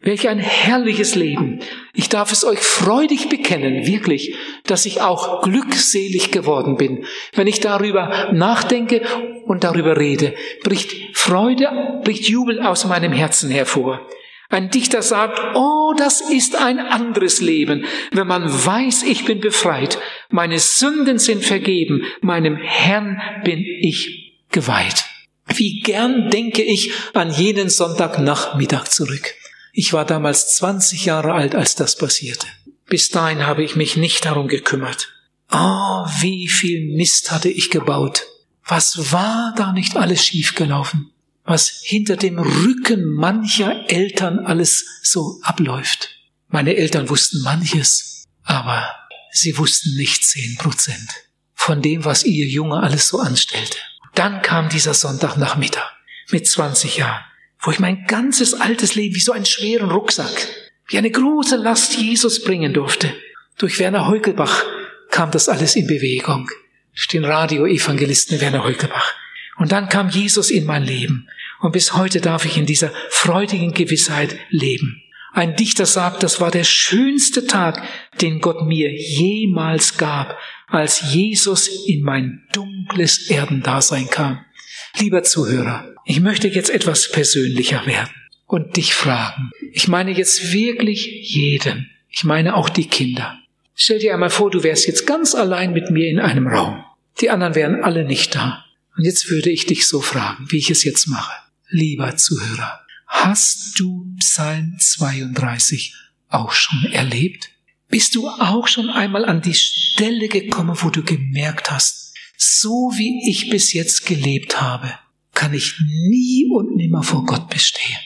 Welch ein herrliches Leben. Ich darf es euch freudig bekennen, wirklich, dass ich auch glückselig geworden bin. Wenn ich darüber nachdenke und darüber rede, bricht Freude, bricht Jubel aus meinem Herzen hervor. Ein Dichter sagt, oh, das ist ein anderes Leben, wenn man weiß, ich bin befreit, meine Sünden sind vergeben, meinem Herrn bin ich geweiht. Wie gern denke ich an jenen Sonntagnachmittag zurück. Ich war damals 20 Jahre alt, als das passierte. Bis dahin habe ich mich nicht darum gekümmert. Oh, wie viel Mist hatte ich gebaut. Was war da nicht alles schiefgelaufen? Was hinter dem Rücken mancher Eltern alles so abläuft. Meine Eltern wussten manches, aber sie wussten nicht zehn Prozent von dem, was ihr Junge alles so anstellte. Dann kam dieser Sonntagnachmittag mit 20 Jahren, wo ich mein ganzes altes Leben wie so einen schweren Rucksack, wie eine große Last Jesus bringen durfte. Durch Werner Heukelbach kam das alles in Bewegung. Durch den Radioevangelisten Werner Heukelbach. Und dann kam Jesus in mein Leben. Und bis heute darf ich in dieser freudigen Gewissheit leben. Ein Dichter sagt, das war der schönste Tag, den Gott mir jemals gab, als Jesus in mein dunkles Erdendasein kam. Lieber Zuhörer, ich möchte jetzt etwas persönlicher werden und dich fragen. Ich meine jetzt wirklich jeden. Ich meine auch die Kinder. Stell dir einmal vor, du wärst jetzt ganz allein mit mir in einem Raum. Die anderen wären alle nicht da. Und jetzt würde ich dich so fragen, wie ich es jetzt mache lieber Zuhörer, hast du Psalm 32 auch schon erlebt? Bist du auch schon einmal an die Stelle gekommen, wo du gemerkt hast, so wie ich bis jetzt gelebt habe, kann ich nie und nimmer vor Gott bestehen.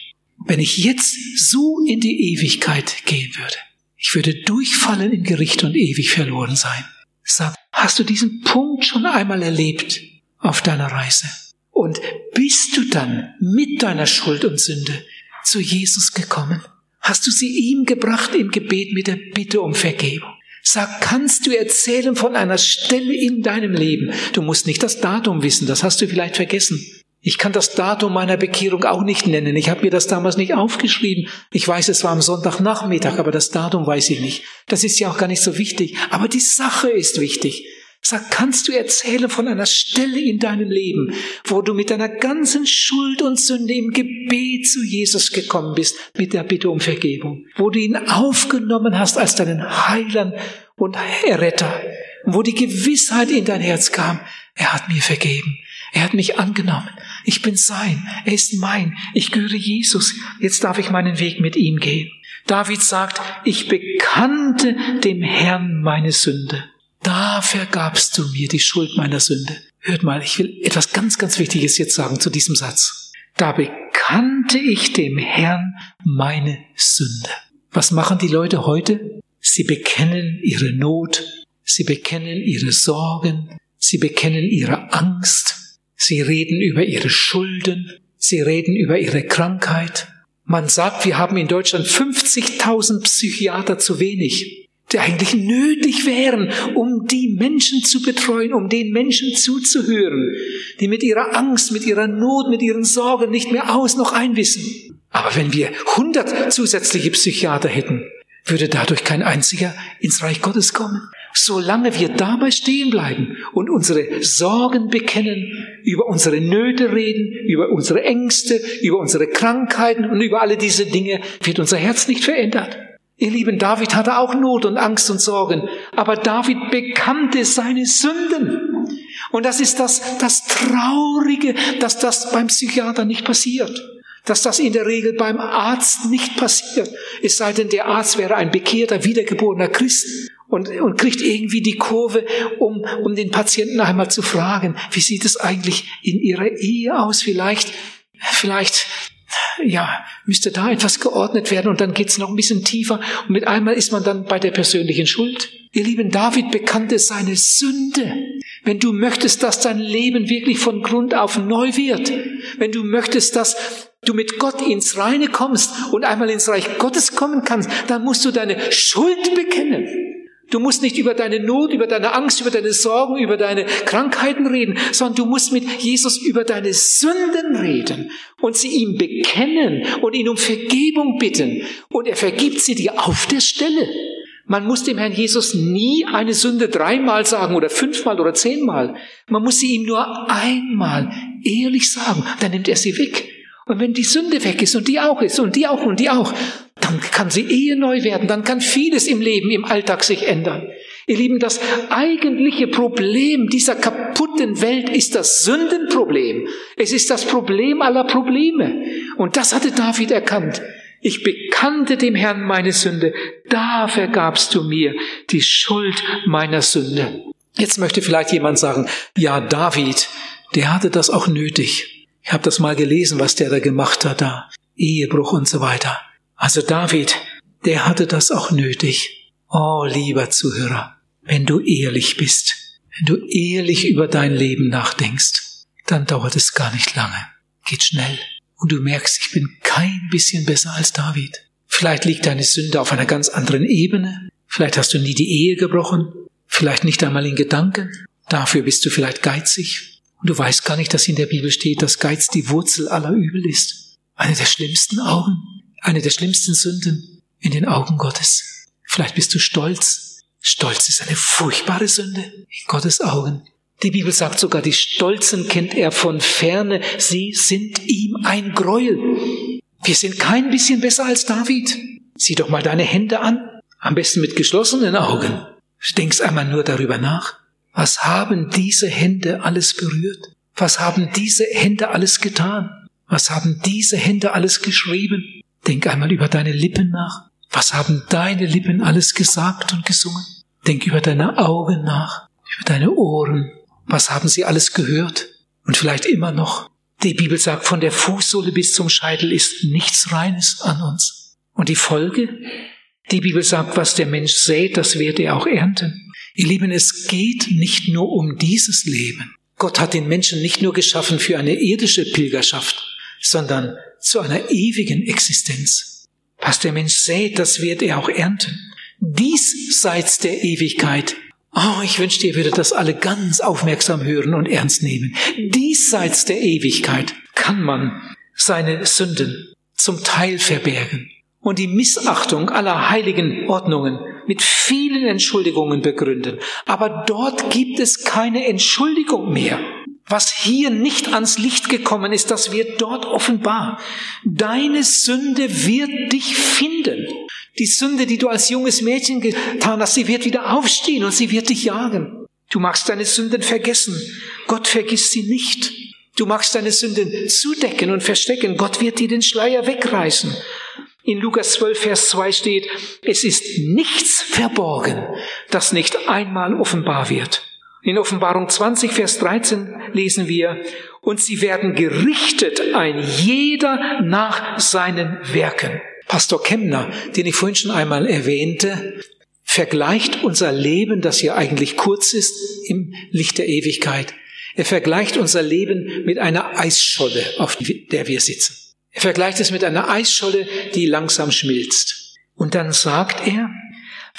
Wenn ich jetzt so in die Ewigkeit gehen würde, ich würde durchfallen im Gericht und ewig verloren sein. Sag, hast du diesen Punkt schon einmal erlebt auf deiner Reise? Und bist du dann mit deiner Schuld und Sünde zu Jesus gekommen? Hast du sie ihm gebracht im Gebet mit der Bitte um Vergebung? Sag, kannst du erzählen von einer Stelle in deinem Leben? Du musst nicht das Datum wissen, das hast du vielleicht vergessen. Ich kann das Datum meiner Bekehrung auch nicht nennen. Ich habe mir das damals nicht aufgeschrieben. Ich weiß, es war am Sonntagnachmittag, aber das Datum weiß ich nicht. Das ist ja auch gar nicht so wichtig. Aber die Sache ist wichtig. Sag, kannst du erzählen von einer Stelle in deinem Leben, wo du mit deiner ganzen Schuld und Sünde im Gebet zu Jesus gekommen bist, mit der Bitte um Vergebung, wo du ihn aufgenommen hast als deinen Heiland und Erretter, und wo die Gewissheit in dein Herz kam, er hat mir vergeben, er hat mich angenommen, ich bin sein, er ist mein, ich gehöre Jesus, jetzt darf ich meinen Weg mit ihm gehen. David sagt, ich bekannte dem Herrn meine Sünde da vergabst du mir die Schuld meiner Sünde. Hört mal, ich will etwas ganz, ganz Wichtiges jetzt sagen zu diesem Satz. Da bekannte ich dem Herrn meine Sünde. Was machen die Leute heute? Sie bekennen ihre Not, sie bekennen ihre Sorgen, sie bekennen ihre Angst, sie reden über ihre Schulden, sie reden über ihre Krankheit. Man sagt, wir haben in Deutschland 50.000 Psychiater zu wenig die eigentlich nötig wären, um die Menschen zu betreuen, um den Menschen zuzuhören, die mit ihrer Angst, mit ihrer Not, mit ihren Sorgen nicht mehr aus noch einwissen. Aber wenn wir hundert zusätzliche Psychiater hätten, würde dadurch kein einziger ins Reich Gottes kommen. Solange wir dabei stehen bleiben und unsere Sorgen bekennen, über unsere Nöte reden, über unsere Ängste, über unsere Krankheiten und über alle diese Dinge, wird unser Herz nicht verändert. Ihr Lieben, David hatte auch Not und Angst und Sorgen, aber David bekannte seine Sünden. Und das ist das, das Traurige, dass das beim Psychiater nicht passiert. Dass das in der Regel beim Arzt nicht passiert. Es sei denn, der Arzt wäre ein bekehrter, wiedergeborener Christ und, und kriegt irgendwie die Kurve, um, um den Patienten einmal zu fragen, wie sieht es eigentlich in ihrer Ehe aus? Vielleicht, vielleicht, ja, müsste da etwas geordnet werden und dann geht's noch ein bisschen tiefer und mit einmal ist man dann bei der persönlichen Schuld. Ihr lieben David bekannte seine Sünde. Wenn du möchtest, dass dein Leben wirklich von Grund auf neu wird, wenn du möchtest, dass du mit Gott ins Reine kommst und einmal ins Reich Gottes kommen kannst, dann musst du deine Schuld bekennen. Du musst nicht über deine Not, über deine Angst, über deine Sorgen, über deine Krankheiten reden, sondern du musst mit Jesus über deine Sünden reden und sie ihm bekennen und ihn um Vergebung bitten. Und er vergibt sie dir auf der Stelle. Man muss dem Herrn Jesus nie eine Sünde dreimal sagen oder fünfmal oder zehnmal. Man muss sie ihm nur einmal ehrlich sagen, dann nimmt er sie weg. Und wenn die Sünde weg ist und die auch ist und die auch und die auch, dann kann sie Ehe neu werden, dann kann vieles im Leben, im Alltag sich ändern. Ihr Lieben, das eigentliche Problem dieser kaputten Welt ist das Sündenproblem. Es ist das Problem aller Probleme. Und das hatte David erkannt. Ich bekannte dem Herrn meine Sünde, da vergabst du mir die Schuld meiner Sünde. Jetzt möchte vielleicht jemand sagen, ja, David, der hatte das auch nötig. Ich habe das mal gelesen, was der da gemacht hat, da Ehebruch und so weiter. Also David, der hatte das auch nötig. Oh, lieber Zuhörer, wenn du ehrlich bist, wenn du ehrlich über dein Leben nachdenkst, dann dauert es gar nicht lange. Geht schnell. Und du merkst, ich bin kein bisschen besser als David. Vielleicht liegt deine Sünde auf einer ganz anderen Ebene. Vielleicht hast du nie die Ehe gebrochen. Vielleicht nicht einmal in Gedanken. Dafür bist du vielleicht geizig. Und du weißt gar nicht, dass in der Bibel steht, dass Geiz die Wurzel aller Übel ist. Eine der schlimmsten Augen eine der schlimmsten Sünden in den Augen Gottes. Vielleicht bist du stolz. Stolz ist eine furchtbare Sünde in Gottes Augen. Die Bibel sagt sogar, die Stolzen kennt er von ferne. Sie sind ihm ein Gräuel. Wir sind kein bisschen besser als David. Sieh doch mal deine Hände an. Am besten mit geschlossenen Augen. Denkst einmal nur darüber nach. Was haben diese Hände alles berührt? Was haben diese Hände alles getan? Was haben diese Hände alles geschrieben? Denk einmal über deine Lippen nach. Was haben deine Lippen alles gesagt und gesungen? Denk über deine Augen nach, über deine Ohren. Was haben sie alles gehört? Und vielleicht immer noch. Die Bibel sagt, von der Fußsohle bis zum Scheitel ist nichts Reines an uns. Und die Folge? Die Bibel sagt, was der Mensch sät, das wird er auch ernten. Ihr Lieben, es geht nicht nur um dieses Leben. Gott hat den Menschen nicht nur geschaffen für eine irdische Pilgerschaft, sondern zu einer ewigen Existenz. Was der Mensch sät, das wird er auch ernten. Diesseits der Ewigkeit. Oh, ich wünschte, ihr würdet das alle ganz aufmerksam hören und ernst nehmen. Diesseits der Ewigkeit kann man seine Sünden zum Teil verbergen und die Missachtung aller heiligen Ordnungen mit vielen Entschuldigungen begründen. Aber dort gibt es keine Entschuldigung mehr. Was hier nicht ans Licht gekommen ist, das wird dort offenbar. Deine Sünde wird dich finden. Die Sünde, die du als junges Mädchen getan hast, sie wird wieder aufstehen und sie wird dich jagen. Du magst deine Sünden vergessen. Gott vergisst sie nicht. Du magst deine Sünden zudecken und verstecken. Gott wird dir den Schleier wegreißen. In Lukas 12, Vers 2 steht, es ist nichts verborgen, das nicht einmal offenbar wird. In Offenbarung 20, Vers 13 lesen wir, und sie werden gerichtet, ein jeder nach seinen Werken. Pastor Kemner, den ich vorhin schon einmal erwähnte, vergleicht unser Leben, das ja eigentlich kurz ist, im Licht der Ewigkeit. Er vergleicht unser Leben mit einer Eisscholle, auf der wir sitzen. Er vergleicht es mit einer Eisscholle, die langsam schmilzt. Und dann sagt er,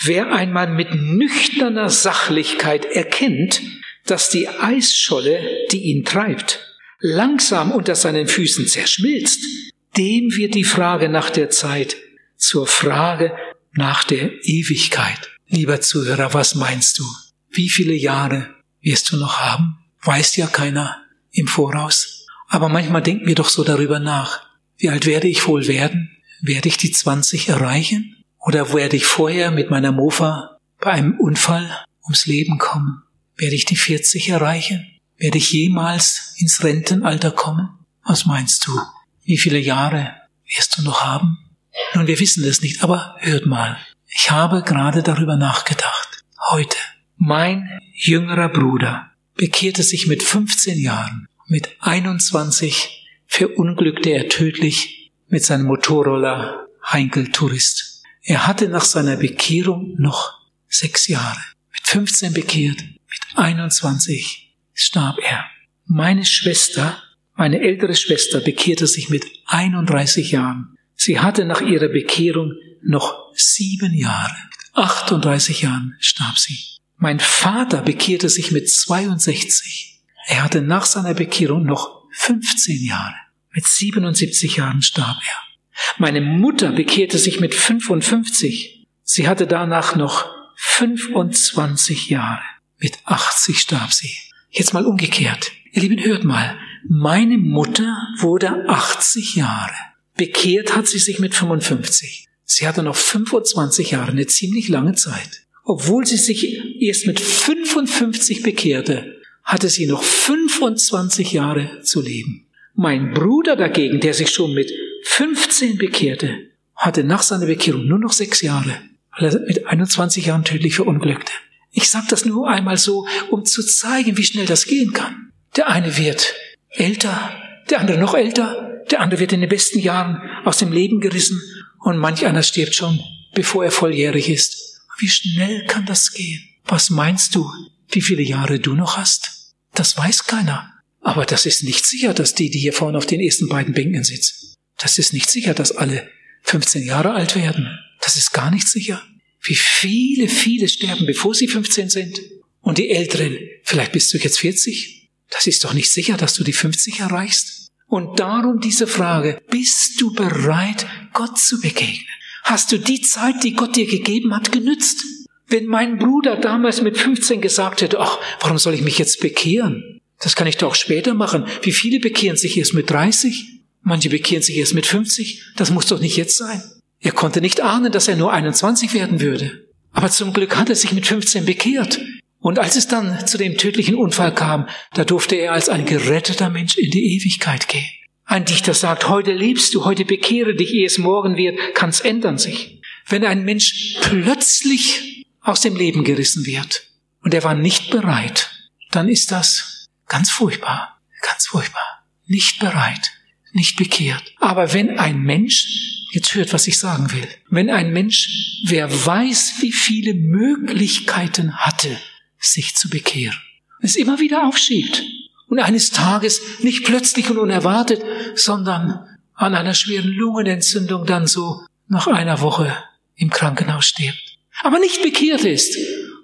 Wer einmal mit nüchterner Sachlichkeit erkennt, dass die Eisscholle, die ihn treibt, langsam unter seinen Füßen zerschmilzt, dem wird die Frage nach der Zeit zur Frage nach der Ewigkeit. Lieber Zuhörer, was meinst du? Wie viele Jahre wirst du noch haben? Weiß ja keiner im Voraus. Aber manchmal denken wir doch so darüber nach. Wie alt werde ich wohl werden? Werde ich die 20 erreichen? Oder werde ich vorher mit meiner Mofa bei einem Unfall ums Leben kommen? Werde ich die 40 erreichen? Werde ich jemals ins Rentenalter kommen? Was meinst du? Wie viele Jahre wirst du noch haben? Nun, wir wissen das nicht, aber hört mal. Ich habe gerade darüber nachgedacht. heute. Mein jüngerer Bruder bekehrte sich mit 15 Jahren. Mit 21 verunglückte er tödlich mit seinem Motorroller Heinkel Tourist. Er hatte nach seiner Bekehrung noch sechs Jahre. Mit 15 bekehrt, mit 21 starb er. Meine Schwester, meine ältere Schwester, bekehrte sich mit 31 Jahren. Sie hatte nach ihrer Bekehrung noch sieben Jahre. Mit 38 Jahren starb sie. Mein Vater bekehrte sich mit 62. Er hatte nach seiner Bekehrung noch 15 Jahre. Mit 77 Jahren starb er. Meine Mutter bekehrte sich mit 55. Sie hatte danach noch 25 Jahre. Mit 80 starb sie. Jetzt mal umgekehrt. Ihr Lieben, hört mal. Meine Mutter wurde 80 Jahre. Bekehrt hat sie sich mit 55. Sie hatte noch 25 Jahre, eine ziemlich lange Zeit. Obwohl sie sich erst mit 55 bekehrte, hatte sie noch 25 Jahre zu leben. Mein Bruder dagegen, der sich schon mit 15 bekehrte, hatte nach seiner Bekehrung nur noch sechs Jahre, weil er mit 21 Jahren tödlich verunglückte. Ich sage das nur einmal so, um zu zeigen, wie schnell das gehen kann. Der eine wird älter, der andere noch älter, der andere wird in den besten Jahren aus dem Leben gerissen und manch einer stirbt schon, bevor er volljährig ist. Wie schnell kann das gehen? Was meinst du, wie viele Jahre du noch hast? Das weiß keiner. Aber das ist nicht sicher, dass die, die hier vorne auf den ersten beiden Bänken sitzen, das ist nicht sicher, dass alle 15 Jahre alt werden. Das ist gar nicht sicher. Wie viele, viele sterben, bevor sie 15 sind. Und die Älteren, vielleicht bist du jetzt 40. Das ist doch nicht sicher, dass du die 50 erreichst. Und darum diese Frage, bist du bereit, Gott zu begegnen? Hast du die Zeit, die Gott dir gegeben hat, genützt? Wenn mein Bruder damals mit 15 gesagt hätte, ach, warum soll ich mich jetzt bekehren? Das kann ich doch auch später machen. Wie viele bekehren sich erst mit 30? Manche bekehren sich erst mit 50. Das muss doch nicht jetzt sein. Er konnte nicht ahnen, dass er nur 21 werden würde. Aber zum Glück hat er sich mit 15 bekehrt. Und als es dann zu dem tödlichen Unfall kam, da durfte er als ein geretteter Mensch in die Ewigkeit gehen. Ein Dichter sagt, heute lebst du, heute bekehre dich, ehe es morgen wird, kann's ändern sich. Wenn ein Mensch plötzlich aus dem Leben gerissen wird und er war nicht bereit, dann ist das ganz furchtbar, ganz furchtbar. Nicht bereit, nicht bekehrt. Aber wenn ein Mensch Jetzt hört, was ich sagen will. Wenn ein Mensch, wer weiß, wie viele Möglichkeiten hatte, sich zu bekehren, es immer wieder aufschiebt und eines Tages nicht plötzlich und unerwartet, sondern an einer schweren Lungenentzündung dann so nach einer Woche im Krankenhaus stirbt, aber nicht bekehrt ist,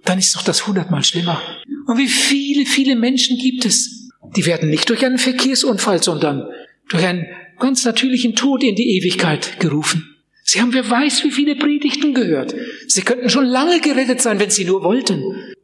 dann ist doch das hundertmal schlimmer. Und wie viele, viele Menschen gibt es, die werden nicht durch einen Verkehrsunfall, sondern durch einen ganz natürlichen Tod in die Ewigkeit gerufen. Sie haben wer weiß wie viele Predigten gehört. Sie könnten schon lange gerettet sein, wenn sie nur wollten.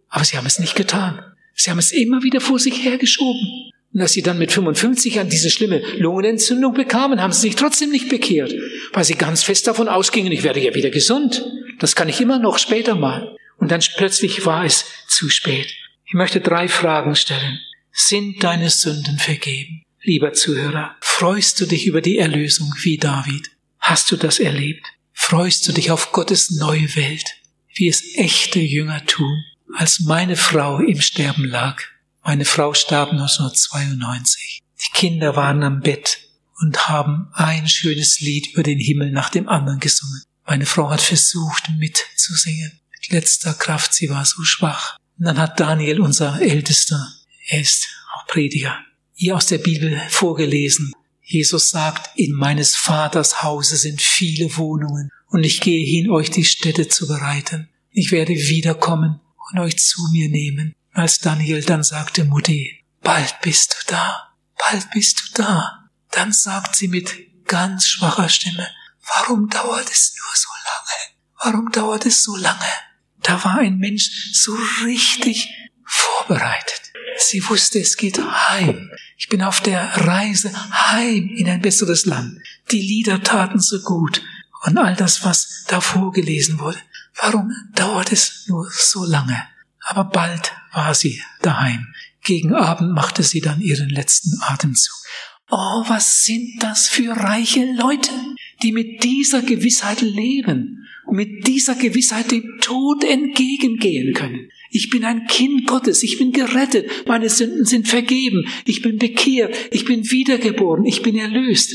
Aber sie haben es nicht getan. Sie haben es immer wieder vor sich hergeschoben. Und als sie dann mit 55 an diese schlimme Lungenentzündung bekamen, haben sie sich trotzdem nicht bekehrt, weil sie ganz fest davon ausgingen, ich werde ja wieder gesund. Das kann ich immer noch später mal. Und dann plötzlich war es zu spät. Ich möchte drei Fragen stellen. Sind deine Sünden vergeben? Lieber Zuhörer, freust du dich über die Erlösung wie David? Hast du das erlebt? Freust du dich auf Gottes neue Welt, wie es echte Jünger tun? Als meine Frau im Sterben lag, meine Frau starb 1992, die Kinder waren am Bett und haben ein schönes Lied über den Himmel nach dem anderen gesungen. Meine Frau hat versucht mitzusingen, mit letzter Kraft, sie war so schwach. Und dann hat Daniel, unser Ältester, er ist auch Prediger, ihr aus der Bibel vorgelesen. Jesus sagt, in meines Vaters Hause sind viele Wohnungen und ich gehe hin, euch die Städte zu bereiten. Ich werde wiederkommen und euch zu mir nehmen. Als Daniel dann sagte, Mutti, bald bist du da, bald bist du da. Dann sagt sie mit ganz schwacher Stimme, warum dauert es nur so lange? Warum dauert es so lange? Da war ein Mensch so richtig vorbereitet. Sie wusste, es geht heim. Ich bin auf der Reise heim in ein besseres Land. Die Lieder taten so gut und all das, was da vorgelesen wurde. Warum dauert es nur so lange? Aber bald war sie daheim. Gegen Abend machte sie dann ihren letzten Atemzug. Oh, was sind das für reiche Leute? die mit dieser Gewissheit leben mit dieser Gewissheit dem Tod entgegengehen können. Ich bin ein Kind Gottes, ich bin gerettet, meine Sünden sind vergeben, ich bin bekehrt, ich bin wiedergeboren, ich bin erlöst.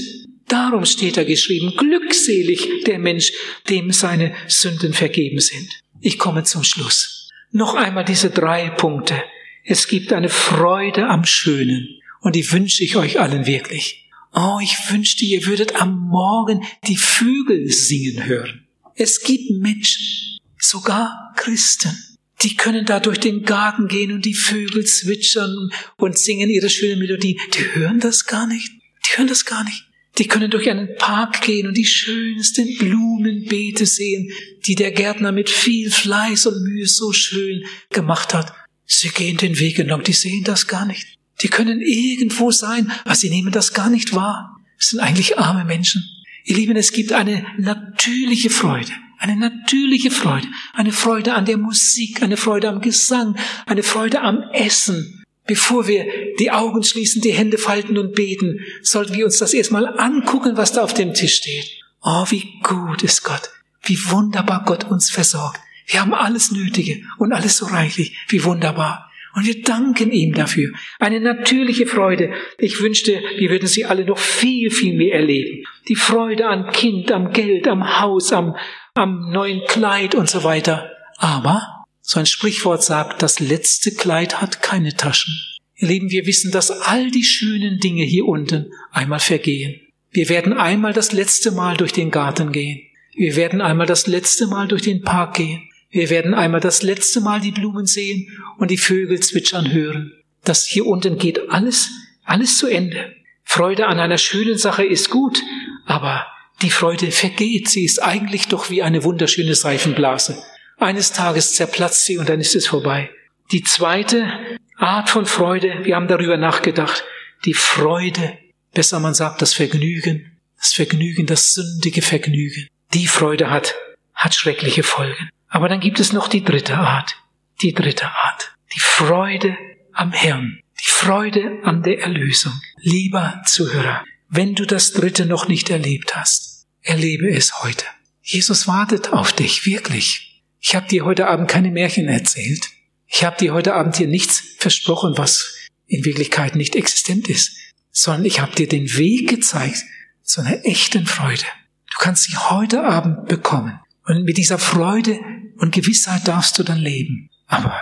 Darum steht da geschrieben, glückselig der Mensch, dem seine Sünden vergeben sind. Ich komme zum Schluss. Noch einmal diese drei Punkte. Es gibt eine Freude am Schönen und die wünsche ich euch allen wirklich. Oh, ich wünschte, ihr würdet am Morgen die Vögel singen hören. Es gibt Menschen, sogar Christen, die können da durch den Garten gehen und die Vögel zwitschern und singen ihre schöne Melodie. Die hören das gar nicht. Die hören das gar nicht. Die können durch einen Park gehen und die schönsten Blumenbeete sehen, die der Gärtner mit viel Fleiß und Mühe so schön gemacht hat. Sie gehen den Weg entlang, die sehen das gar nicht. Die können irgendwo sein, aber sie nehmen das gar nicht wahr. Es sind eigentlich arme Menschen. Ihr Lieben, es gibt eine natürliche Freude. Eine natürliche Freude. Eine Freude an der Musik, eine Freude am Gesang, eine Freude am Essen. Bevor wir die Augen schließen, die Hände falten und beten, sollten wir uns das erstmal angucken, was da auf dem Tisch steht. Oh, wie gut ist Gott. Wie wunderbar Gott uns versorgt. Wir haben alles Nötige und alles so reichlich. Wie wunderbar. Und wir danken ihm dafür. Eine natürliche Freude. Ich wünschte, wir würden sie alle noch viel, viel mehr erleben. Die Freude am Kind, am Geld, am Haus, am, am neuen Kleid und so weiter. Aber, so ein Sprichwort sagt, das letzte Kleid hat keine Taschen. Ihr Lieben, wir wissen, dass all die schönen Dinge hier unten einmal vergehen. Wir werden einmal das letzte Mal durch den Garten gehen. Wir werden einmal das letzte Mal durch den Park gehen. Wir werden einmal das letzte Mal die Blumen sehen und die Vögel zwitschern hören. Das hier unten geht alles, alles zu Ende. Freude an einer schönen Sache ist gut, aber die Freude vergeht. Sie ist eigentlich doch wie eine wunderschöne Seifenblase. Eines Tages zerplatzt sie und dann ist es vorbei. Die zweite Art von Freude, wir haben darüber nachgedacht, die Freude, besser man sagt das Vergnügen, das Vergnügen, das sündige Vergnügen. Die Freude hat, hat schreckliche Folgen. Aber dann gibt es noch die dritte Art. Die dritte Art. Die Freude am Herrn. Die Freude an der Erlösung. Lieber Zuhörer, wenn du das dritte noch nicht erlebt hast, erlebe es heute. Jesus wartet auf dich, wirklich. Ich habe dir heute Abend keine Märchen erzählt. Ich habe dir heute Abend hier nichts versprochen, was in Wirklichkeit nicht existent ist, sondern ich habe dir den Weg gezeigt zu einer echten Freude. Du kannst sie heute Abend bekommen. Und mit dieser Freude und Gewissheit darfst du dann leben. Aber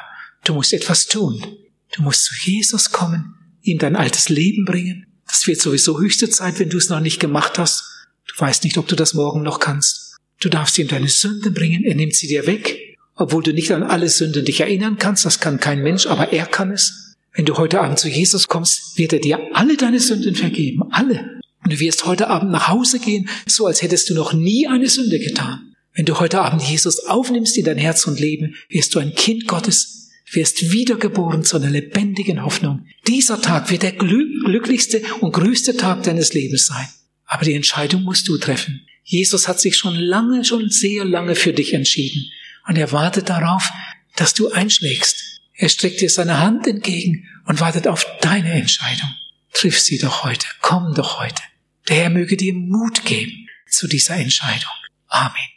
du musst etwas tun. Du musst zu Jesus kommen, ihm dein altes Leben bringen. Das wird sowieso höchste Zeit, wenn du es noch nicht gemacht hast. Du weißt nicht, ob du das morgen noch kannst. Du darfst ihm deine Sünden bringen, er nimmt sie dir weg, obwohl du nicht an alle Sünden dich erinnern kannst, das kann kein Mensch, aber er kann es. Wenn du heute Abend zu Jesus kommst, wird er dir alle deine Sünden vergeben, alle. Und du wirst heute Abend nach Hause gehen, so als hättest du noch nie eine Sünde getan. Wenn du heute Abend Jesus aufnimmst in dein Herz und Leben, wirst du ein Kind Gottes, wirst wiedergeboren zu einer lebendigen Hoffnung. Dieser Tag wird der glücklichste und größte Tag deines Lebens sein. Aber die Entscheidung musst du treffen. Jesus hat sich schon lange, schon sehr lange für dich entschieden. Und er wartet darauf, dass du einschlägst. Er streckt dir seine Hand entgegen und wartet auf deine Entscheidung. Triff sie doch heute. Komm doch heute. Der Herr möge dir Mut geben zu dieser Entscheidung. Amen.